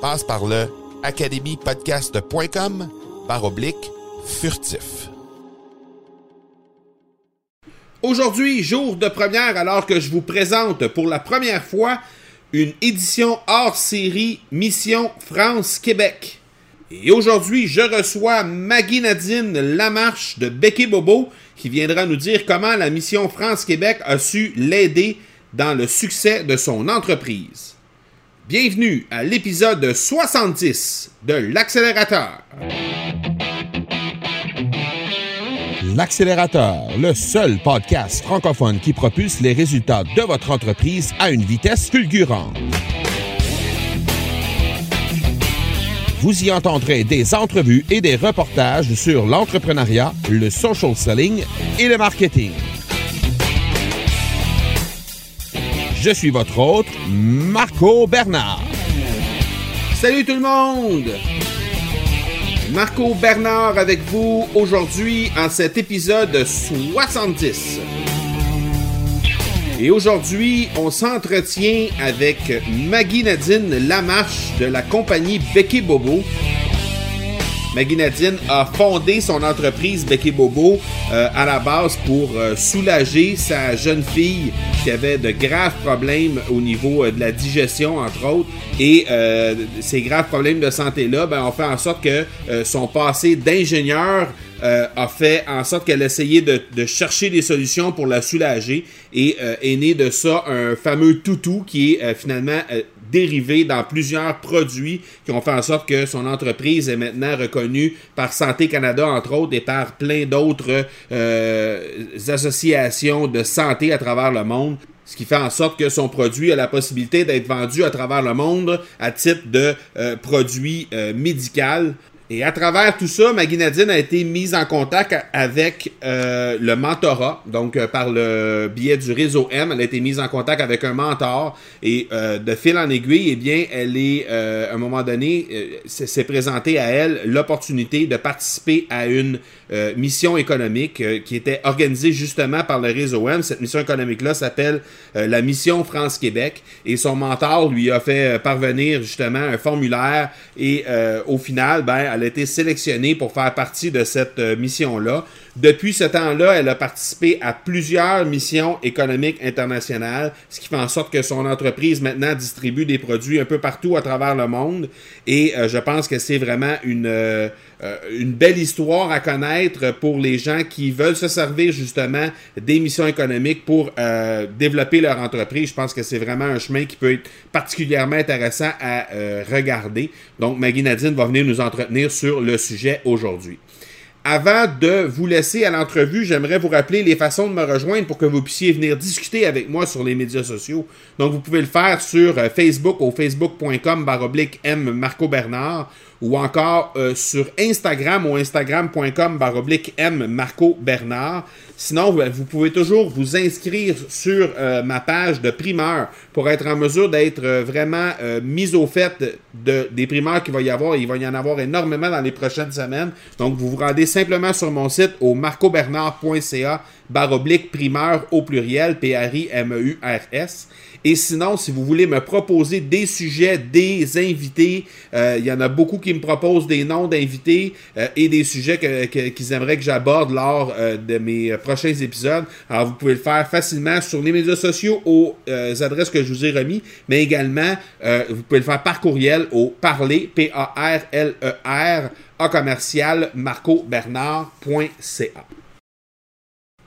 Passe par le academypodcast.com par oblique furtif. Aujourd'hui, jour de première, alors que je vous présente pour la première fois une édition hors série Mission France-Québec. Et aujourd'hui, je reçois Maggie Nadine Lamarche de Becky Bobo qui viendra nous dire comment la Mission France-Québec a su l'aider dans le succès de son entreprise. Bienvenue à l'épisode 70 de l'accélérateur. L'accélérateur, le seul podcast francophone qui propulse les résultats de votre entreprise à une vitesse fulgurante. Vous y entendrez des entrevues et des reportages sur l'entrepreneuriat, le social selling et le marketing. Je suis votre hôte, Marco Bernard. Salut tout le monde! Marco Bernard avec vous aujourd'hui en cet épisode 70. Et aujourd'hui, on s'entretient avec Maggie Nadine Lamarche de la compagnie Becky Bobo. Maggie Nadine a fondé son entreprise Becky Bobo euh, à la base pour euh, soulager sa jeune fille qui avait de graves problèmes au niveau euh, de la digestion, entre autres. Et ces graves problèmes de santé-là ben, ont fait en sorte que son passé d'ingénieur a fait en sorte qu'elle essayait de, de, chercher des solutions pour la soulager et est né de ça un fameux toutou qui est finalement dérivé dans plusieurs produits qui ont fait en sorte que son entreprise est maintenant reconnue par Santé Canada, entre autres, et par plein d'autres euh, associations de santé à travers le monde ce qui fait en sorte que son produit a la possibilité d'être vendu à travers le monde à titre de euh, produit euh, médical. Et à travers tout ça, Maggie Nadine a été mise en contact avec euh, le mentorat. Donc, euh, par le biais du réseau M, elle a été mise en contact avec un mentor. Et euh, de fil en aiguille, eh bien, elle est, à un moment donné, s'est présentée à elle l'opportunité de participer à une mission économique qui était organisée justement par le réseau M. Cette mission économique-là s'appelle la mission France-Québec. Et son mentor lui a fait parvenir justement un formulaire. Et au final, ben, a été sélectionnée pour faire partie de cette euh, mission-là. Depuis ce temps-là, elle a participé à plusieurs missions économiques internationales, ce qui fait en sorte que son entreprise maintenant distribue des produits un peu partout à travers le monde. Et euh, je pense que c'est vraiment une, euh, une belle histoire à connaître pour les gens qui veulent se servir justement des missions économiques pour développer leur entreprise. Je pense que c'est vraiment un chemin qui peut être particulièrement intéressant à regarder. Donc, Maggie Nadine va venir nous entretenir sur le sujet aujourd'hui. Avant de vous laisser à l'entrevue, j'aimerais vous rappeler les façons de me rejoindre pour que vous puissiez venir discuter avec moi sur les médias sociaux. Donc, vous pouvez le faire sur euh, Facebook au facebook.com baroblique M Marco Bernard ou encore euh, sur Instagram au instagram.com baroblique M Marco Bernard. Sinon, vous pouvez toujours vous inscrire sur euh, ma page de primeur pour être en mesure d'être euh, vraiment mis au fait de, des primeurs qu'il va y avoir. Il va y en avoir énormément dans les prochaines semaines. Donc, vous vous rendez simplement sur mon site au marcobernard.ca baroblique primeur au pluriel, P-R-I-M-E-U-R-S. Et sinon, si vous voulez me proposer des sujets, des invités, euh, il y en a beaucoup qui me proposent des noms d'invités euh, et des sujets qu'ils aimeraient que j'aborde lors euh, de mes prochains épisodes. Alors, vous pouvez le faire facilement sur les médias sociaux aux adresses que je vous ai remis, mais également, vous pouvez le faire par courriel au parler, P-A-R-L-E-R, a commercial marcobernard.ca.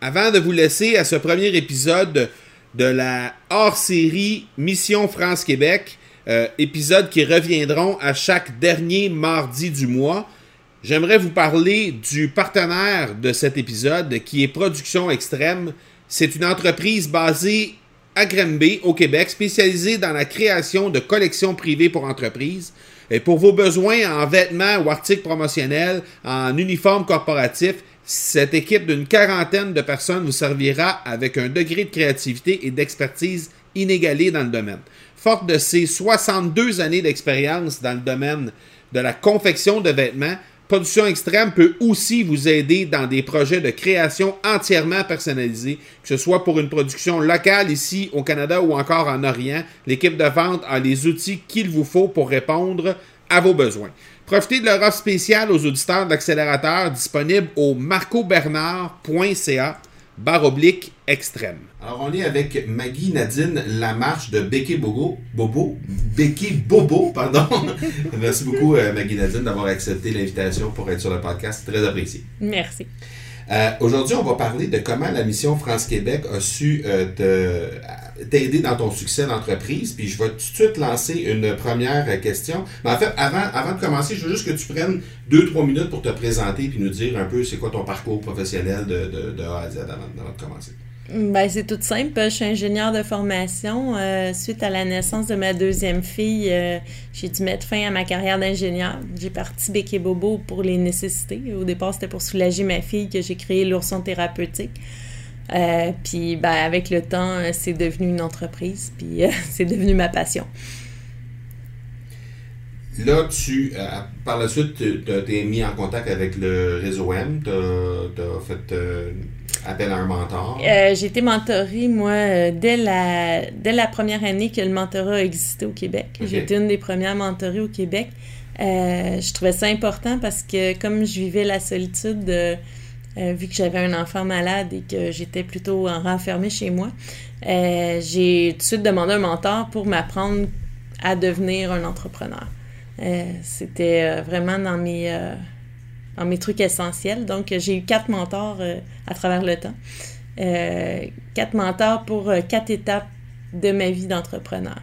Avant de vous laisser à ce premier épisode de la hors-série Mission France-Québec, euh, épisodes qui reviendront à chaque dernier mardi du mois. J'aimerais vous parler du partenaire de cet épisode qui est Production Extrême. C'est une entreprise basée à Granby, au Québec, spécialisée dans la création de collections privées pour entreprises. Et pour vos besoins en vêtements ou articles promotionnels, en uniformes corporatifs, cette équipe d'une quarantaine de personnes vous servira avec un degré de créativité et d'expertise inégalé dans le domaine. Forte de ses 62 années d'expérience dans le domaine de la confection de vêtements, Production Extrême peut aussi vous aider dans des projets de création entièrement personnalisés, que ce soit pour une production locale ici au Canada ou encore en Orient. L'équipe de vente a les outils qu'il vous faut pour répondre à vos besoins. Profitez de leur offre spéciale aux auditeurs d'accélérateur disponible au marcobernard.ca barre oblique extrême. Alors, on est avec Maggie Nadine Lamarche de Béquet Bobo. Bobo. Béquet Bobo, pardon. Merci beaucoup, euh, Maggie Nadine, d'avoir accepté l'invitation pour être sur le podcast. Très apprécié. Merci. Euh, aujourd'hui, on va parler de comment la mission France-Québec a su euh, t'aider dans ton succès d'entreprise. Puis je vais tout de suite lancer une première question. Mais en fait, avant, avant de commencer, je veux juste que tu prennes deux, trois minutes pour te présenter puis nous dire un peu c'est quoi ton parcours professionnel de, de, A à Z avant, de commencer. Ben, c'est tout simple. Je suis ingénieur de formation. Euh, suite à la naissance de ma deuxième fille, euh, j'ai dû mettre fin à ma carrière d'ingénieur. J'ai parti Béquet Bobo pour les nécessités. Au départ, c'était pour soulager ma fille que j'ai créé l'ourson thérapeutique. Euh, puis ben, avec le temps, c'est devenu une entreprise, puis c'est devenu ma passion. Là, tu, par la suite, tu t'es mis en contact avec le réseau M, tu as, fait appel à un mentor? Euh, j'ai été mentorée, moi, euh, dès la, dès la première année que le mentorat a existé au Québec. J'ai été une des premières mentorées au Québec. Euh, je trouvais ça important parce que comme je vivais la solitude, vu que j'avais un enfant malade et que j'étais plutôt renfermée chez moi, j'ai tout de suite demandé un mentor pour m'apprendre à devenir un entrepreneur. C'était vraiment dans mes dans mes trucs essentiels. Donc, j'ai eu quatre mentors euh, à travers le temps. Euh, quatre mentors pour euh, quatre étapes de ma vie d'entrepreneur.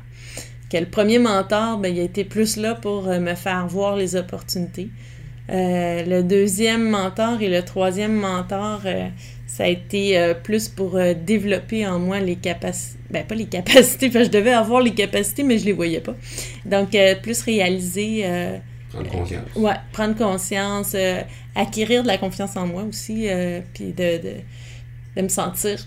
Le premier mentor, ben, il a été plus là pour me faire voir les opportunités. Le deuxième mentor et le troisième mentor, ça a été plus pour développer en moi les capacités. Ben, pas les capacités, je devais avoir les capacités, mais je les voyais pas. Donc, plus réaliser Prendre conscience. ouais, prendre conscience, euh, acquérir de la confiance en moi aussi, euh, puis de, de, de, me sentir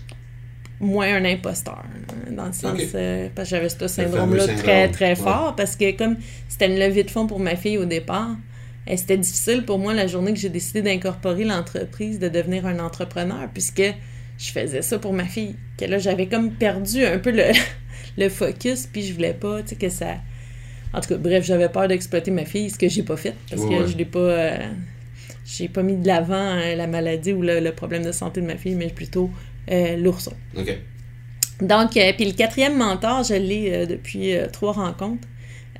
moins un imposteur. Hein, dans le sens, euh, parce que j'avais ce syndrome-là très, très fort, parce que comme c'était une levée de fonds pour ma fille au départ, c'était difficile pour moi la journée que j'ai décidé d'incorporer l'entreprise, de devenir un entrepreneur, puisque je faisais ça pour ma fille. Que là, j'avais comme perdu un peu le, le focus, puis je voulais pas, tu sais, que ça en tout cas, bref, j'avais peur d'exploiter ma fille, ce que j'ai pas fait parce que je l'ai pas. Euh, j'ai pas mis de l'avant hein, la maladie ou le, problème de santé de ma fille, mais plutôt euh, l'ourson. OK. Donc, euh, puis le quatrième mentor, je l'ai depuis trois rencontres.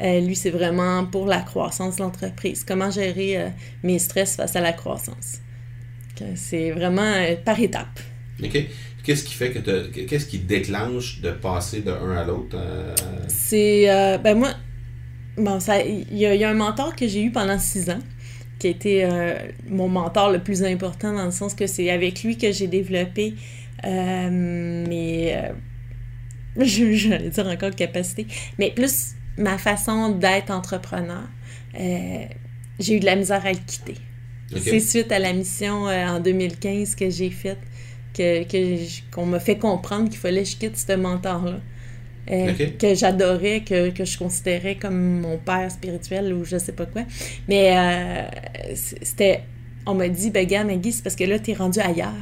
Lui, c'est vraiment pour la croissance de l'entreprise. Comment gérer mes stress face à la croissance. C'est vraiment par étapes. OK. Qu'est-ce qui fait que qu'est-ce qui déclenche de passer de un à l'autre? C'est ben moi Bon, ça, il y, a un mentor que j'ai eu pendant six ans, qui a été euh, mon mentor le plus important dans le sens que c'est avec lui que j'ai développé euh, mes. Euh, j'allais dire encore capacité, mais plus ma façon d'être entrepreneur. j'ai eu de la misère à le quitter. C'est suite à la mission en 2015 que j'ai faite que, qu'on m'a fait comprendre qu'il fallait que je quitte ce mentor-là. Euh, que j'adorais, que, que, je considérais comme mon père spirituel ou je sais pas quoi. Mais euh, c'était on m'a dit, ben, gars, Maggie, c'est parce que là, tu es rendu ailleurs.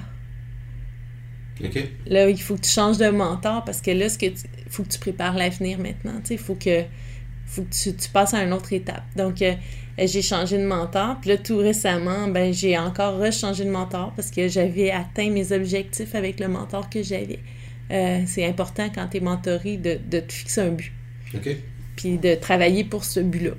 Là, il faut que tu changes de mentor parce que là, ce que tu- faut que tu prépares l'avenir maintenant. Il faut que, faut que tu, tu passes à une autre étape. Donc, euh, j'ai changé de mentor. Puis là, tout récemment, ben, j'ai encore rechangé de mentor parce que j'avais atteint mes objectifs avec le mentor que j'avais. Euh, c'est important quand tu es mentoré de, de te fixer un but puis de travailler pour ce but-là.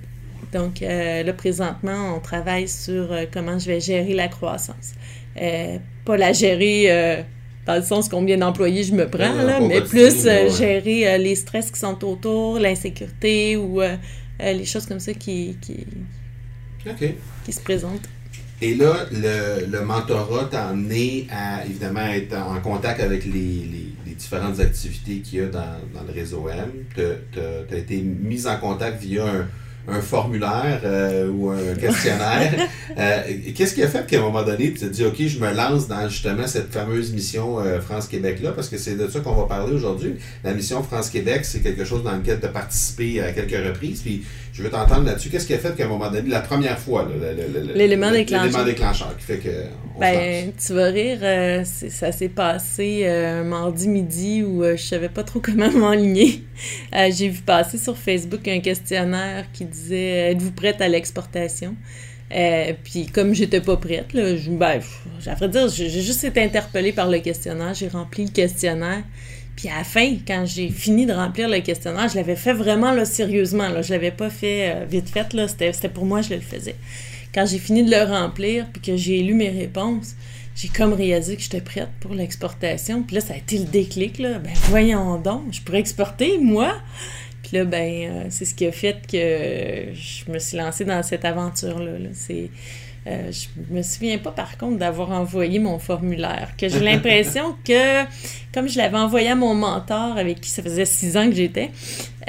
Donc euh, là, présentement, on travaille sur euh, comment je vais gérer la croissance. Euh, pas la gérer euh, dans le sens combien d'employés je me prends, Ouais, là, mais plus euh, gérer euh, les stress qui sont autour, l'insécurité ou euh, les choses comme ça qui, qui, qui se présentent. Et là, le, le mentorat t'a amené à, évidemment, être en contact avec les, les- les différentes activités qu'il y a dans, dans le réseau M. Tu as, été mis en contact via un, un formulaire euh, ou un questionnaire. Euh, Qu'est-ce qui a fait qu'à un moment donné, tu te dis, OK, je me lance dans justement cette fameuse mission euh, France-Québec-là, parce que c'est de ça qu'on va parler aujourd'hui. La mission France-Québec, c'est quelque chose dans lequel tu as participé à quelques reprises. Puis je veux t'entendre là-dessus. Qu'est-ce qui a fait qu'à un moment donné, la première fois, L'élément le- déclencheur. L'élément déclencheur qui fait que. on Ben, tu vas rire, euh, ça s'est passé euh, un mardi midi où euh, je savais pas trop comment m'enligner. Euh, J'ai vu passer sur Facebook un questionnaire qui disait euh, Êtes-vous prête à l'exportation? Euh, Puis comme j'étais pas prête, là, je, ben, pff, à vrai dire, j'ai juste été interpellée par le questionnaire. J'ai rempli le questionnaire. Puis à la fin, quand j'ai fini de remplir le questionnaire, je l'avais fait vraiment là, sérieusement. Là. Je l'avais pas fait euh, vite fait. C'était pour moi, je le faisais. Quand j'ai fini de le remplir, puis que j'ai lu mes réponses, j'ai comme réalisé que j'étais prête pour l'exportation. Puis là, ça a été le déclic. Là. Ben voyons donc, je pourrais exporter, moi? Puis là, ben, euh, c'est ce qui a fait que je me suis lancée dans cette aventure-là. là. C'est... Euh, je me souviens pas par contre d'avoir envoyé mon formulaire, que j'ai l'impression que comme je l'avais envoyé à mon mentor avec qui ça faisait six ans que j'étais,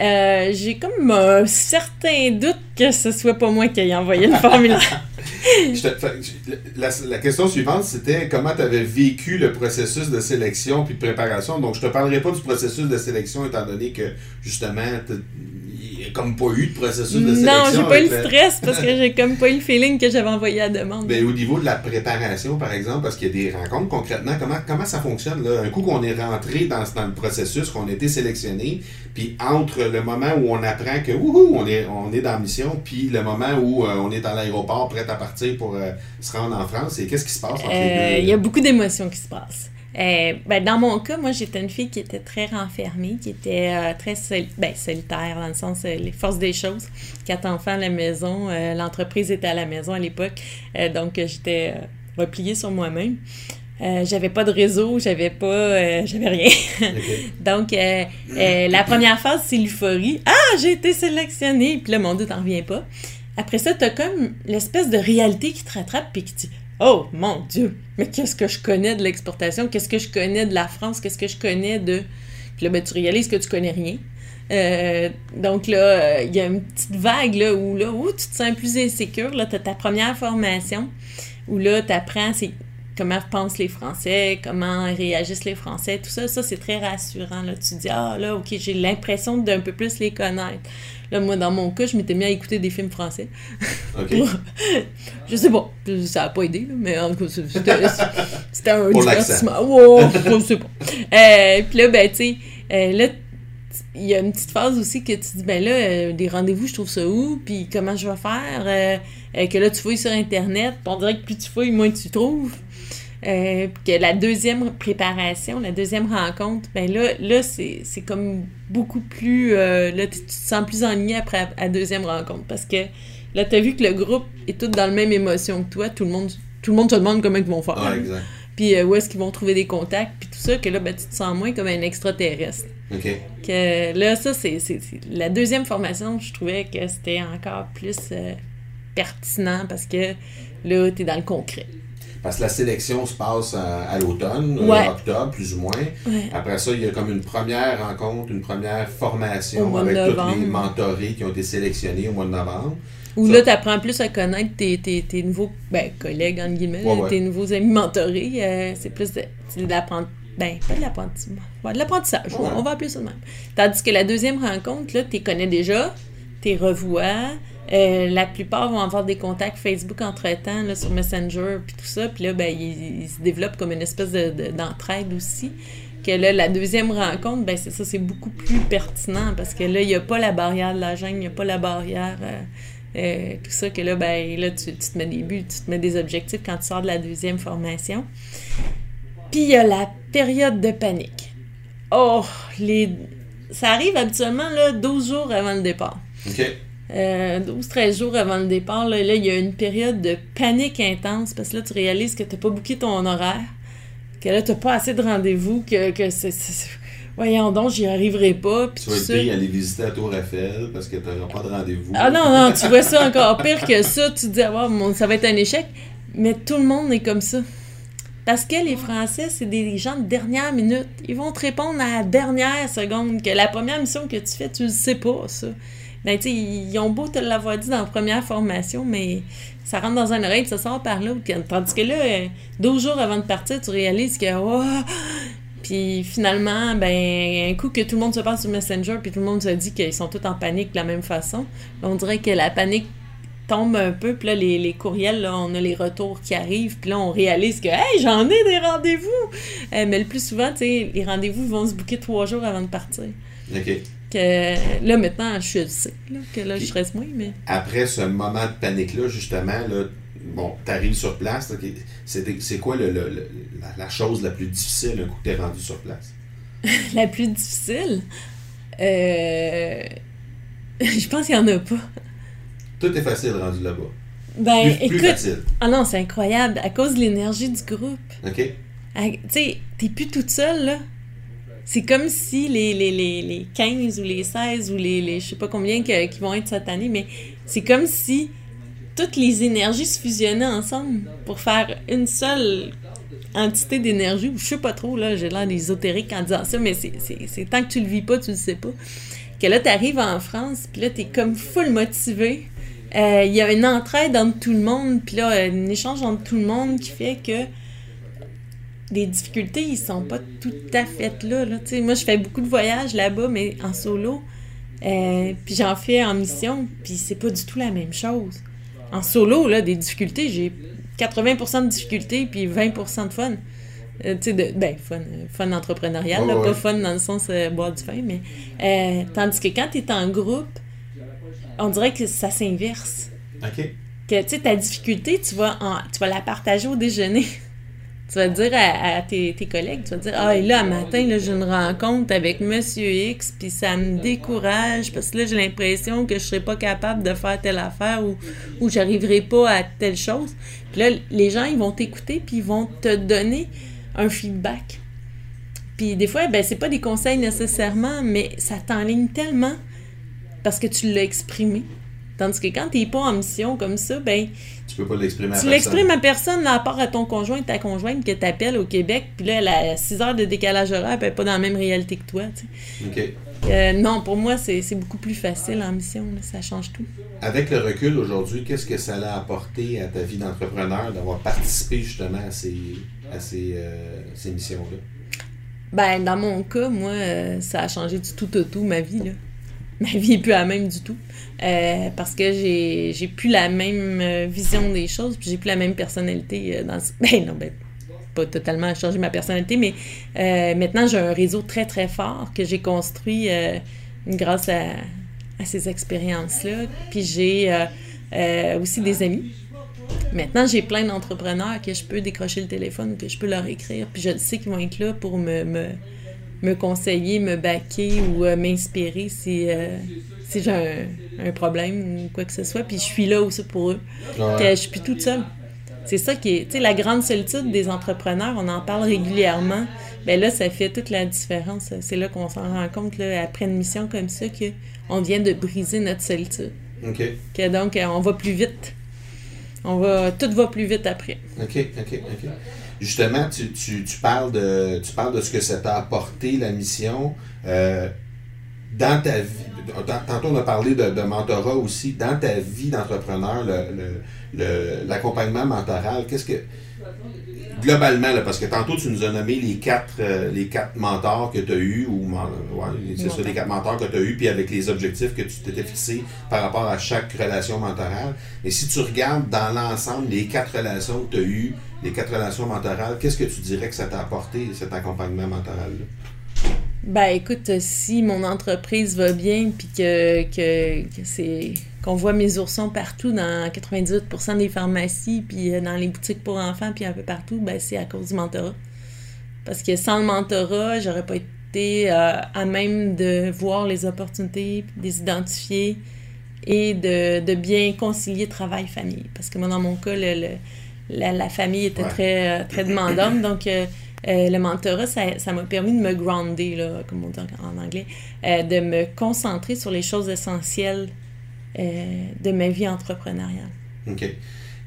euh, j'ai comme un certain doute que ce soit pas moi qui ai envoyé le formulaire. Je te- la, la question suivante, c'était comment tu avais vécu le processus de sélection puis de préparation? Donc, je te parlerai pas du processus de sélection, étant donné que, justement, n'y a comme pas eu de processus de sélection. non, j'ai pas eu le stress parce que j'ai comme pas eu le feeling que j'avais envoyé la demande. Ben, au niveau de la préparation, par exemple, parce qu'il y a des rencontres, concrètement, comment, comment ça fonctionne? Là? Un coup qu'on est rentré dans, dans le processus, qu'on a été sélectionné, puis entre le moment où on apprend que wouhou, on est, on est dans la mission, puis le moment où euh, on est à l'aéroport prêt à partir pour euh, se rendre en France, et qu'est-ce qui se passe entre Euh, les deux? Il y a beaucoup d'émotions qui se passent. Euh, ben, dans mon cas, moi, j'étais une fille qui était très renfermée, qui était euh, très soli- ben, solitaire, dans le sens, euh, les forces des choses. Quatre enfants à la maison, euh, l'entreprise était à la maison à l'époque, donc j'étais repliée sur moi-même. J'avais pas de réseau, j'avais pas, j'avais rien. Donc, la première phase, c'est l'euphorie. Ah, j'ai été sélectionnée! Puis là, mon Dieu, t'en reviens pas. Après ça, t'as comme l'espèce de réalité qui te rattrape puis qui dit Oh mon Dieu, mais qu'est-ce que je connais de l'exportation? Qu'est-ce que je connais de la France? Qu'est-ce que je connais de. Puis là, ben, tu réalises que tu connais rien. Euh, donc là, euh, il y a une petite vague là, où, là, où tu te sens plus insécure. Là, tu as ta première formation où là, tu apprends comment pensent les Français, comment réagissent les Français, tout ça. Ça, c'est très rassurant. Là. Tu te dis, ah là, ok, j'ai l'impression d'un peu plus les connaître. Là, moi, dans mon cas, je m'étais mis à écouter des films français. OK. Je sais pas, ça n'a pas aidé, là, mais en tout cas, c'était un Pour divertissement. Ouais, je sais pas. Euh, Puis là, ben, tu sais, euh, là, il y a une petite phase aussi que tu dis, ben là, euh, des rendez-vous, je trouve ça où, puis comment je vais faire, euh, que là, tu fouilles sur Internet, on dirait que plus tu fouilles, moins tu trouves. Euh, puis que la deuxième préparation, la deuxième rencontre, ben là, là c'est c'est comme beaucoup plus... euh, là, tu te sens plus enligné après la, deuxième rencontre, parce que là, tu as vu que le groupe est tout dans la même émotion que toi, tout le monde, tout le monde se demande comment ils vont faire. Ah, exact. Puis euh, où est-ce qu'ils vont trouver des contacts, puis tout ça, que là, ben, tu te sens moins comme un extraterrestre. OK. Que là, ça, c'est La deuxième formation, je trouvais que c'était encore plus pertinent parce que là, t'es dans le concret. Parce que la sélection se passe à, à l'automne, euh, Ouais. octobre, plus ou moins. Ouais. Après ça, il y a comme une première rencontre, une première formation avec tous les mentorés qui ont été sélectionnés au mois de novembre. Où Ça- là, t'apprends plus à connaître tes, tes, tes nouveaux ben, collègues, entre guillemets, Ouais, tes nouveaux amis mentorés. euh, c'est plus de, l'apprentissage. Ben, pas de l'apprentissage. De on va appeler ça de même. Tandis que la deuxième rencontre, là, t'es connais déjà, t'es revois, Euh, la plupart vont avoir des contacts Facebook entre-temps, sur Messenger, puis tout ça. Puis là, ben, ils, se développent comme une espèce d'entraide aussi. Que là, la deuxième rencontre, ben, c'est ça, c'est beaucoup plus pertinent parce que là, il n'y a pas la barrière de la gêne, il n'y a pas la barrière... Euh, euh, tout ça, que là, ben, là tu, tu, te mets des buts, tu te mets des objectifs quand tu sors de la deuxième formation. Puis il y a la période de panique. Oh, les... ça arrive habituellement là, 12 jours avant le départ. OK. 12-13 euh, jours avant le départ, là, il y a une période de panique intense parce que là, tu réalises que tu n'as pas booké ton horaire, que là, tu n'as pas assez de rendez-vous, que, que c'est. Voyons donc, j'y arriverai pas. tu vas à aller visiter la Tour Eiffel parce que tu n'auras pas de rendez-vous. Ah non, non, tu vois ça encore pire que ça. Tu te dis, ah, ça va être un échec. Mais tout le monde est comme ça. Parce que les Français, c'est des gens de dernière minute. Ils vont te répondre à la dernière seconde. Que la première mission que tu fais, tu ne sais pas, ça ben, tu ils ont beau te l'avoir dit dans la première formation, mais ça rentre dans un oreille ça sort par là. Tandis que là, 12 jours avant de partir, tu réalises que, oh! Puis finalement, ben, un coup que tout le monde se passe sur Messenger, puis tout le monde se dit qu'ils sont tous en panique de la même façon, on dirait que la panique tombe un peu, puis là, les, courriels, là, on a les retours qui arrivent, puis là, on réalise que, hey, j'en ai des rendez-vous! Euh, mais le plus souvent, tu les rendez-vous vont se bouquer trois jours avant de partir. OK là, maintenant, je sais que là, je stresse moins. Mais... Après ce moment de panique-là, justement, là, bon, t'arrives sur place. c'est quoi le, la, chose la plus difficile un coup que t'es rendu sur place? la plus difficile? Euh... je pense qu'il n'y en a pas. Tout est facile rendu là-bas. Ben, écoute. Ah non, c'est incroyable. À cause de l'énergie du groupe. OK. Tu sais, t'es plus toute seule, là. C'est comme si les, les, les, les, 15 ou les 16 ou les, les je sais pas combien qui vont être cette année, mais c'est comme si toutes les énergies se fusionnaient ensemble pour faire une seule entité d'énergie. Je sais pas trop, là, j'ai l'air d'ésotérique en disant ça, mais c'est tant que tu le vis pas, tu le sais pas. Que là, tu arrives en France, puis là, tu es comme full motivé. Euh, il y a une entraide entre tout le monde, puis là, un échange entre tout le monde qui fait que les difficultés, ils sont pas tout à fait là. là. moi, je fais beaucoup de voyages là-bas, mais en solo. Euh, puis j'en fais en mission, puis c'est pas du tout la même chose. En solo, là, des difficultés, j'ai 80% de difficultés, puis 20% de fun. Euh, tu sais, ben, fun, fun entrepreneurial, là, pas fun dans le sens euh, boire du vin, mais. tandis que quand tu es en groupe, on dirait que ça s'inverse. OK. Que, tu sais, ta difficulté, tu vas, en, tu vas la partager au déjeuner. Tu vas dire à, tes, collègues, tu vas dire Ah, et là, matin, là, j'ai une rencontre avec Monsieur X, puis ça me décourage parce que là, j'ai l'impression que je serai pas capable de faire telle affaire ou, ou j'arriverai pas à telle chose. Puis là, les gens, ils vont t'écouter, puis ils vont te donner un feedback. Puis des fois, ben, c'est pas des conseils nécessairement, mais ça t'enligne tellement parce que tu l'as exprimé. Tandis que quand tu n'es pas en mission comme ça, ben. Tu peux pas l'exprimer à personne. Tu l'exprimes à personne, à part à ton conjoint ta conjointe que tu appelles au Québec, puis là, elle a 6 heures de décalage horaire, elle n'est pas dans la même réalité que toi. OK. Euh, non, pour moi, c'est beaucoup plus facile en mission. ça change tout. Avec le recul aujourd'hui, qu'est-ce que ça a apporté à ta vie d'entrepreneur d'avoir participé justement à ces, à ces, euh, ces missions-là? Ben, dans mon cas, moi, euh, ça a changé du tout au tout ma vie. Là. Ma vie n'est plus la même du tout. Euh, parce que j'ai, j'ai plus la même euh, vision des choses, puis j'ai plus la même personnalité euh, dans Ben non, ben, pas totalement changer ma personnalité, mais maintenant j'ai un réseau très très fort que j'ai construit grâce à, à, ces expériences-là. Puis j'ai aussi des amis. Maintenant, j'ai plein d'entrepreneurs que je peux décrocher le téléphone, que je peux leur écrire, puis je sais qu'ils vont être là pour me, me, me conseiller, me baquer ou m'inspirer si, si j'ai un, problème ou quoi que ce soit, puis je suis là aussi pour eux. Ouais. Je suis plus toute seule. C'est ça qui est, tu sais, la grande solitude des entrepreneurs, on en parle régulièrement. Ben là, ça fait toute la différence. C'est là qu'on s'en rend compte, là, après une mission comme ça, qu'on vient de briser notre solitude. OK. Que donc, on va plus vite. On va, tout va plus vite après. OK, OK, OK. Justement, tu, parles, de, ce que ça t'a apporté, la mission. Euh, dans ta vie, tantôt on a parlé de, de, mentorat aussi. Dans ta vie d'entrepreneur, l'accompagnement mentoral, qu'est-ce que globalement, parce que tantôt, tu nous as nommé les quatre, euh, mentors que tu as eus, ou c'est ça, les quatre mentors que tu as puis avec les objectifs que tu t'étais fixés par rapport à chaque relation mentorale. Et si tu regardes dans l'ensemble les quatre relations que tu as eues, les quatre relations mentorales, qu'est-ce que tu dirais que ça t'a apporté, cet accompagnement mentoral-là? Ben écoute, si mon entreprise va bien, puis que, c'est qu'on voit mes oursons partout dans 98% des pharmacies, puis euh, dans les boutiques pour enfants, puis un peu partout, ben c'est à cause du mentorat. Parce que sans le mentorat, j'aurais pas été euh, à même de voir les opportunités, de les identifier et de, de bien concilier travail-famille. Parce que moi, dans mon cas, le, la, famille était très, euh, très demandante, donc euh, le mentorat, ça m'a permis de me grounder, là, comme on dit en anglais, euh, de me concentrer sur les choses essentielles euh, de ma vie entrepreneuriale. OK.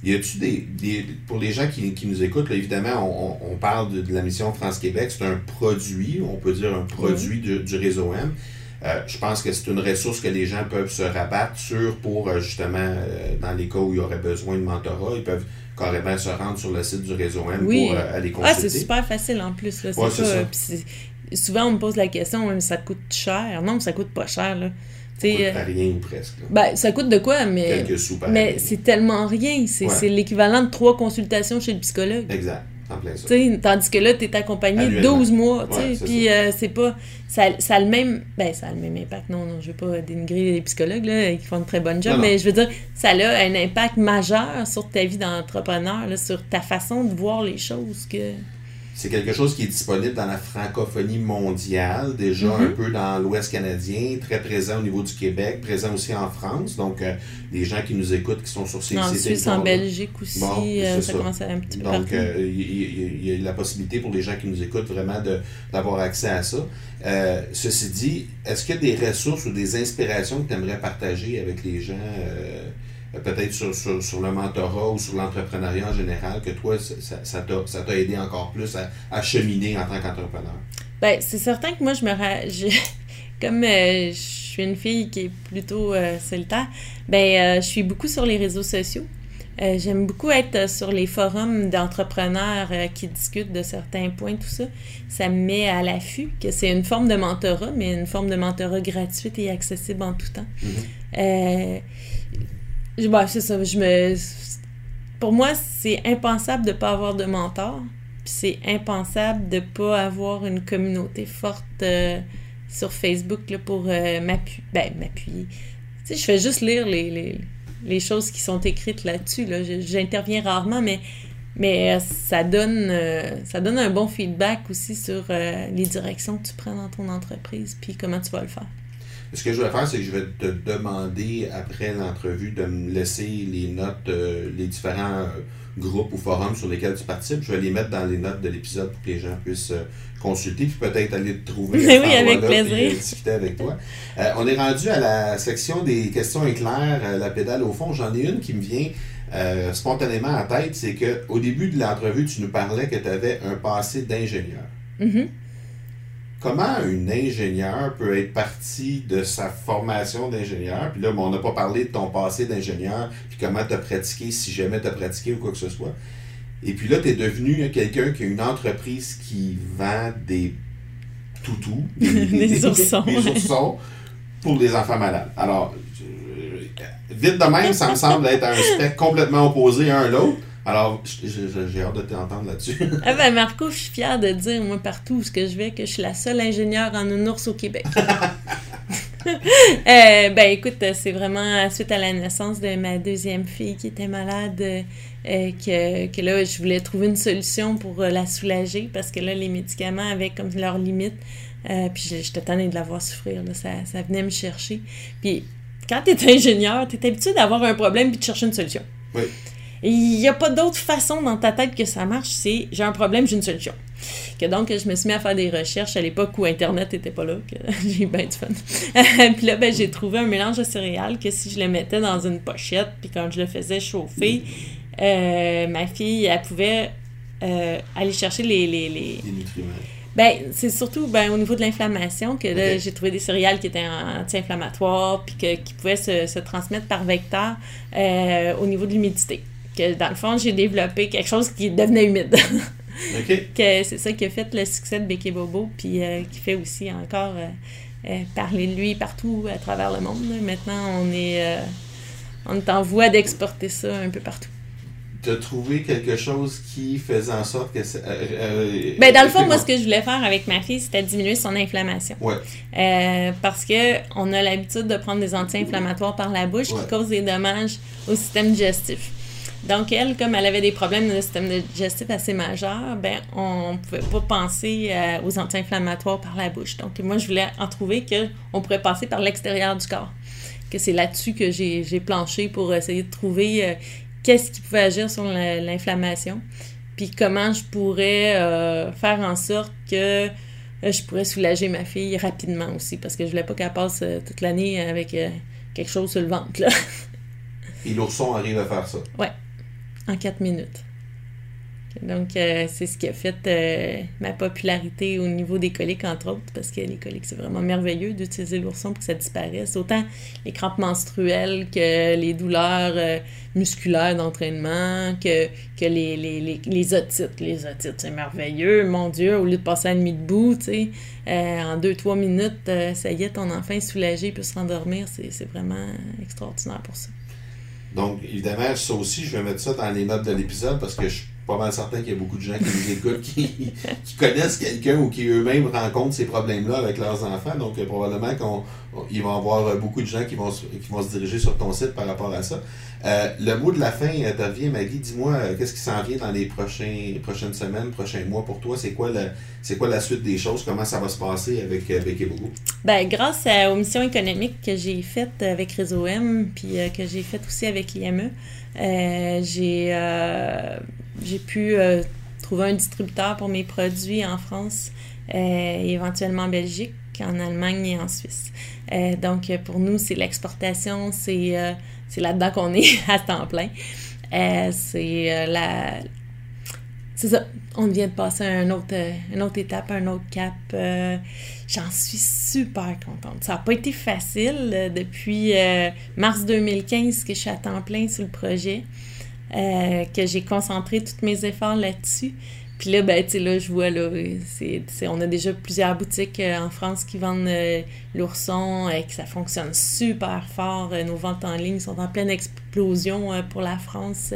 Y a-tu des, des, Pour les gens qui, qui nous écoutent, évidemment, on, on, parle de, la mission France-Québec. C'est un produit, on peut dire un produit du, du, réseau M. je pense que c'est une ressource que les gens peuvent se rabattre sur pour justement, dans les cas où il y aurait besoin de mentorat, ils peuvent carrément se rendre sur le site du réseau M pour euh, aller consulter. Ah, c'est super facile en plus. Là, c'est ça. souvent, on me pose la question, mais ça coûte cher? Non, ça coûte pas cher. Là. Ça coûte euh, rien ou presque. Ben, ça coûte de quoi, mais. Quelques sous par Mais c'est tellement rien. C'est l'équivalent de trois consultations chez le psychologue. Exact. En plein ça. tandis que là, tu es accompagné 12 mois. Puis euh, c'est pas. Ça, ça, a le même. Ben, ça a le même impact. Non, non, je veux pas dénigrer les psychologues là, qui font un très bon job, mais je veux dire, ça a un impact majeur sur ta vie d'entrepreneur, sur ta façon de voir les choses que c'est quelque chose qui est disponible dans la francophonie mondiale, déjà un mhm. peu dans l'Ouest canadien, très présent au niveau du Québec, présent aussi en France. Donc, euh, les gens qui nous écoutent, qui sont sur ces En Suisse, en Belgique aussi, euh, ça, commence à un petit peu Donc, euh, il y, a la possibilité pour les gens qui nous écoutent vraiment d'avoir accès à ça. ceci dit, est-ce qu'il y a des ressources ou des inspirations que tu aimerais partager avec les gens euh, peut-être sur, sur, le mentorat ou sur l'entrepreneuriat en général, que toi, ça, ça t'a aidé encore plus à, cheminer en tant qu'entrepreneur? Bien, c'est certain que moi, je me... Comme euh, je suis une fille qui est plutôt euh, solitaire, ben, je suis beaucoup sur les réseaux sociaux. J'aime beaucoup être sur les forums d'entrepreneurs qui discutent de certains points, tout ça. Ça me met à l'affût que c'est une forme de mentorat, mais une forme de mentorat gratuite et accessible en tout temps. Mm-hmm. Bah, c'est ça. Je me... Pour moi, c'est impensable de ne pas avoir de mentor. Puis c'est impensable de ne pas avoir une communauté forte euh, sur Facebook là, pour euh, m'appuyer. Ben, m'appuyer. Je fais juste lire les, les, les choses qui sont écrites là-dessus. Là. J'interviens rarement, mais, mais euh, ça, donne, ça donne un bon feedback aussi sur les directions que tu prends dans ton entreprise, puis comment tu vas le faire. Ce que je vais faire, c'est que je vais te demander après l'entrevue de me laisser les notes, euh, les différents euh, groupes ou forums sur lesquels tu participes. Je vais les mettre dans les notes de l'épisode pour que les gens puissent euh, consulter puis peut-être aller te trouver. oui, avec plaisir. discuter avec toi. on est rendu à la section des questions éclairs, la pédale au fond. J'en ai une qui me vient. spontanément en tête, c'est que au début de l'entrevue, tu nous parlais que tu avais un passé d'ingénieur. Mm-hmm comment un ingénieur peut être parti de sa formation d'ingénieur, puis là, on n'a pas parlé de ton passé d'ingénieur, puis comment tu as pratiqué, si jamais tu as pratiqué ou quoi que ce soit. Et puis là, tu es devenu quelqu'un qui a une entreprise qui vend des toutous, des, oursons. des oursons pour les enfants malades. Alors, vite de même, ça me semble être un spectre complètement opposé à un l'autre. Alors, j'ai hâte de t'entendre là-dessus. ah ben Marco, je suis fière de dire, moi, partout où je vais, que je suis la seule ingénieure en ours au Québec. euh, ben écoute, c'est vraiment suite à la naissance de ma deuxième fille qui était malade euh, que, que, là, je voulais trouver une solution pour euh, la soulager parce que là, les médicaments avaient comme leurs limites. Euh, puis j'étais tannée de la voir souffrir. Là, ça, ça venait me chercher. Puis quand tu es ingénieur, tu es habitué d'avoir un problème puis de chercher une solution. Oui. Il n'y a pas d'autre façon dans ta tête que ça marche, c'est j'ai un problème, j'ai une solution. Que donc, je me suis mis à faire des recherches à l'époque où Internet n'était pas là, que j'ai bien du fun. puis là, ben, j'ai trouvé un mélange de céréales que si je le mettais dans une pochette, puis quand je le faisais chauffer, euh, ma fille, elle pouvait euh, aller chercher les, les, les... nutriments. Ben, c'est surtout ben, au niveau de l'inflammation que j'ai trouvé des céréales qui étaient anti-inflammatoires puis que, qui pouvaient se, se transmettre par vecteur euh, au niveau de l'humidité. Que dans le fond, j'ai développé quelque chose qui devenait humide. Que c'est ça qui a fait le succès de Becky Bobo, puis euh, qui fait aussi encore euh, euh, parler de lui partout à travers le monde. là. Maintenant, on est, on est en voie d'exporter ça un peu partout. As trouvé quelque chose qui faisait en sorte que... c'est- euh, euh, Ben, dans le fond, moi, ce que je voulais faire avec ma fille, c'était diminuer son inflammation. Ouais. Euh, parce que on a l'habitude de prendre des anti-inflammatoires par la bouche Ouais. qui causent des dommages au système digestif. Donc, elle, comme elle avait des problèmes de système digestif assez majeurs, ben, on pouvait pas penser euh, aux anti-inflammatoires par la bouche. Donc, moi, je voulais en trouver qu'on pourrait passer par l'extérieur du corps. Que c'est là-dessus que j'ai planché pour essayer de trouver euh, qu'est-ce qui pouvait agir sur la- l'inflammation, puis comment je pourrais euh, faire en sorte que je pourrais soulager ma fille rapidement aussi, parce que je voulais pas qu'elle passe toute l'année avec quelque chose sur le ventre, là, Et l'ourson arrive à faire ça. En quatre minutes. Donc, euh, c'est ce qui a fait euh, ma popularité au niveau des coliques, entre autres, parce que les coliques, c'est vraiment merveilleux d'utiliser l'ourson pour que ça disparaisse. Autant les crampes menstruelles que les douleurs euh, musculaires d'entraînement, que, que les, les, les, les otites. Les otites, c'est merveilleux. Mon Dieu, au lieu de passer la nuit debout, tu sais, en deux, trois minutes, ça y est, ton enfant est soulagé, il peut se rendormir. C'est vraiment extraordinaire pour ça. Donc, évidemment, ça aussi, je vais mettre ça dans les notes de l'épisode parce que je pas mal certain qu'il y a beaucoup de gens qui nous écoutent qui, connaissent quelqu'un ou qui eux-mêmes rencontrent ces problèmes-là avec leurs enfants. Donc, euh, probablement qu'il va y avoir euh, beaucoup de gens qui vont, se- qui vont se diriger sur ton site par rapport à ça. Euh, le mot de la fin te revient, Maggie. Dis-moi, qu'est-ce qui s'en vient dans les prochaines semaines, prochains mois pour toi? C'est quoi, le, c'est quoi la suite des choses? Comment ça va se passer avec Becky Bobo? Ben, grâce aux missions économiques que j'ai faites avec Réseau M, puis que j'ai faites aussi avec l'IME, j'ai j'ai pu euh, trouver un distributeur pour mes produits en France euh, et éventuellement en Belgique, en Allemagne et en Suisse. Euh, donc, pour nous, c'est l'exportation, c'est là-dedans qu'on est à temps plein. C'est la, c'est ça. On vient de passer à autre, une autre étape, un autre cap. J'en suis super contente. Ça n'a pas été facile depuis mars 2015 que je suis à temps plein sur le projet, euh, que j'ai concentré tous mes efforts là-dessus. Puis là, ben, tu sais, là, je vois, là, c'est, on a déjà plusieurs boutiques euh, en France qui vendent euh, l'ourson et que ça fonctionne super fort. Euh, nos ventes en ligne sont en pleine explosion euh, pour la France.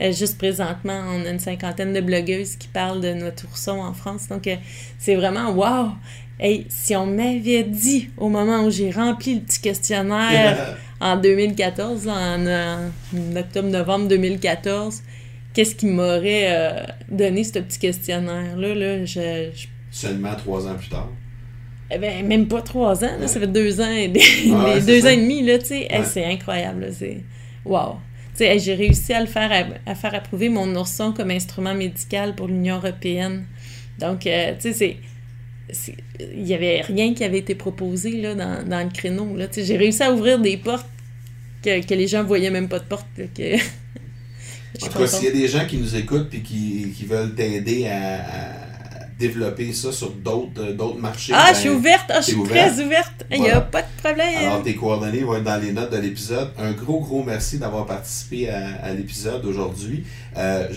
Euh, juste présentement, on a une cinquantaine de blogueuses qui parlent de notre ourson en France. Donc, euh, c'est vraiment wow! Hey, si on m'avait dit au moment où j'ai rempli le petit questionnaire en 2014, en, en octobre-novembre 2014, qu'est-ce qui m'aurait euh, donné ce petit questionnaire-là? Là, je, je- Seulement trois ans plus tard. eh ben, même pas trois ans, là, ça fait deux ans et des, Ah ouais, deux ça. ans et demi, là, tu sais. Hey, Ouais. c'est incroyable, c'est... Wow! Tu sais, hey, j'ai réussi à le faire, à, à faire approuver mon ourson comme instrument médical pour l'Union européenne. Donc, euh, tu sais, c'est... Il n'y avait rien qui avait été proposé, là, dans, dans le créneau, là. J'ai réussi à ouvrir des portes que, que les gens voyaient même pas de porte, là, que... En tout cas, s'il y a des gens qui nous écoutent et qui, qui veulent t'aider à, développer ça sur d'autres euh, d'autres marchés, Ah, ben, je suis ouverte! Ah, je suis ouverte. très ouverte! Il n'y a pas de problème! Alors, tes coordonnées vont être dans les notes de l'épisode. Un gros, gros merci d'avoir participé à, à l'épisode aujourd'hui. Euh,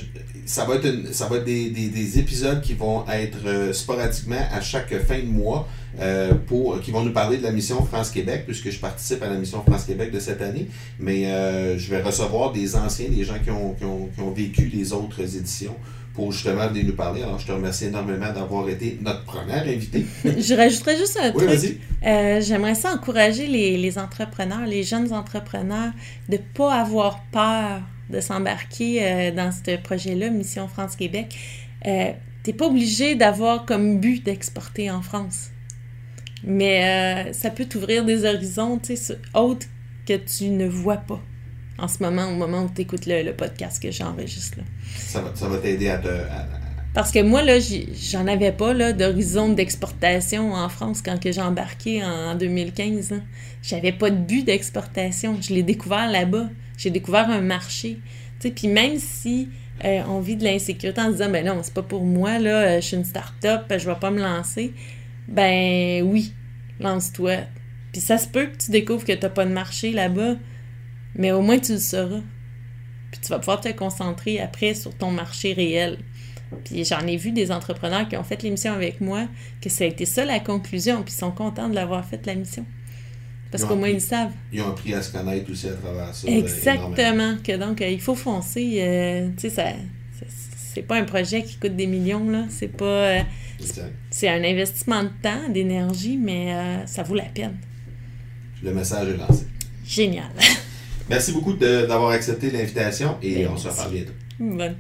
ça va être, une- ça va être des, des- des épisodes qui vont être euh, sporadiquement à chaque fin de mois, euh, pour, qui vont nous parler de la mission France-Québec, puisque je participe à la mission France-Québec de cette année. Mais euh, je vais recevoir des anciens, des gens qui ont, qui ont, qui ont vécu les autres éditions pour justement venir nous parler. Alors, je te remercie énormément d'avoir été notre première invité. Je rajouterais juste un Oui, truc. Euh, J'aimerais ça encourager les, les entrepreneurs, les jeunes entrepreneurs, de ne pas avoir peur de s'embarquer euh, dans ce projet-là, Mission France-Québec. Euh, T'es pas obligé d'avoir comme but d'exporter en France. Mais euh, ça peut t'ouvrir des horizons tu sais, sur- autres que tu ne vois pas en ce moment, au moment où tu écoutes le, le podcast que j'enregistre. là. Ça va, ça va t'aider à te. à- Parce que moi, là, j'en avais pas là, d'horizon d'exportation en France quand que j'ai embarqué en 2015. là. J'avais pas de but d'exportation. Je l'ai découvert là-bas. J'ai découvert un marché. Puis même si euh, on vit de l'insécurité en se disant, ben non, c'est pas pour moi, là, euh, je suis une start-up, je vais pas me lancer. Ben oui, lance-toi. Puis ça se peut que tu découvres que t'as pas de marché là-bas, mais au moins tu le sauras. Puis tu vas pouvoir te concentrer après sur ton marché réel. Puis j'en ai vu des entrepreneurs qui ont fait l'émission avec moi, que ça a été ça la conclusion, puis ils sont contents de l'avoir fait la mission. Parce qu'au moins ils savent. Ils ont appris à se connaître aussi à travers ça. Exactement. Que donc, euh, il faut foncer. Euh, tu sais, ça, c'est pas un projet qui coûte des millions, là. C'est pas. Euh, c'est un investissement de temps, d'énergie, mais ça vaut la peine. Le message est lancé. Génial. Merci beaucoup d'avoir accepté l'invitation et on se reparle bientôt. Bonne.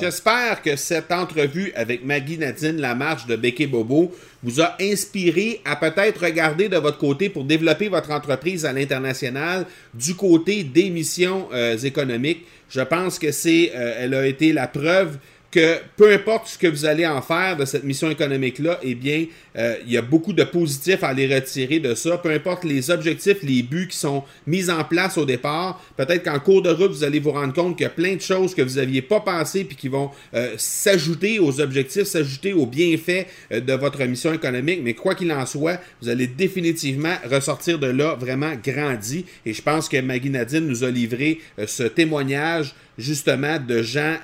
J'espère que cette entrevue avec Maggie Nadine marche de Becky Bobo vous a inspiré à peut-être regarder de votre côté pour développer votre entreprise à l'international du côté des missions euh, économiques. Je pense que c'est, euh, elle a été la preuve que peu importe ce que vous allez en faire de cette mission économique-là, eh bien, euh, il y a beaucoup de positifs à aller retirer de ça. Peu importe les objectifs, les buts qui sont mis en place au départ, peut-être qu'en cours de route, vous allez vous rendre compte qu'il y a plein de choses que vous n'aviez pas pensé puis qui vont euh, s'ajouter aux objectifs, s'ajouter aux bienfaits euh, de votre mission économique. Mais quoi qu'il en soit, vous allez définitivement ressortir de là vraiment grandi. Et je pense que Maggie Nadine nous a livré ce témoignage justement de gens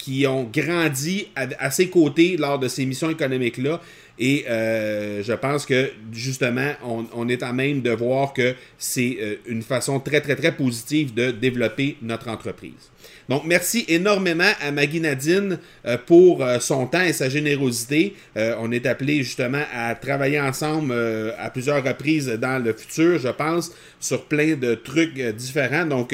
qui ont grandi à, ses côtés lors de ces missions économiques-là. Et euh, je pense que justement, on, est à même de voir que c'est euh, une façon très, très, très positive de développer notre entreprise. Donc, merci énormément à Maggie Nadine euh, pour euh, son temps et sa générosité. Euh, on est appelé justement à travailler ensemble à plusieurs reprises dans le futur, je pense, sur plein de trucs différents. Donc,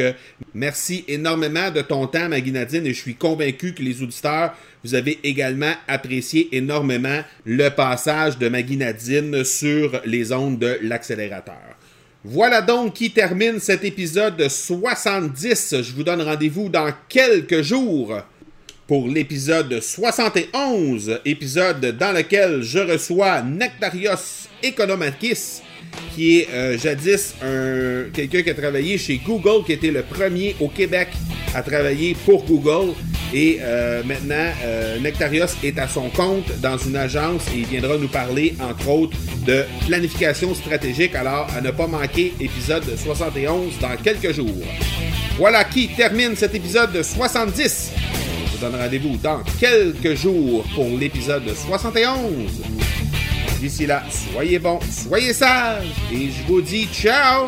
merci énormément de ton temps, Maggie Nadine, et je suis convaincu que les auditeurs, vous avez également apprécié énormément le passage de Maggie Nadine sur les ondes de l'accélérateur. Voilà donc qui termine cet épisode 70. Je vous donne rendez-vous dans quelques jours pour l'épisode 71, épisode dans lequel je reçois Nectarios Economakis, qui est euh, jadis un, quelqu'un qui a travaillé chez Google, qui était le premier au Québec à travailler pour Google. Et euh, maintenant, euh, Nectarios est à son compte dans une agence et il viendra nous parler, entre autres, de planification stratégique. Alors, à ne pas manquer, épisode 71 dans quelques jours. Voilà qui termine cet épisode 70. Je vous donne rendez-vous dans quelques jours pour l'épisode 71. D'ici là, soyez bons, soyez sages et je vous dis ciao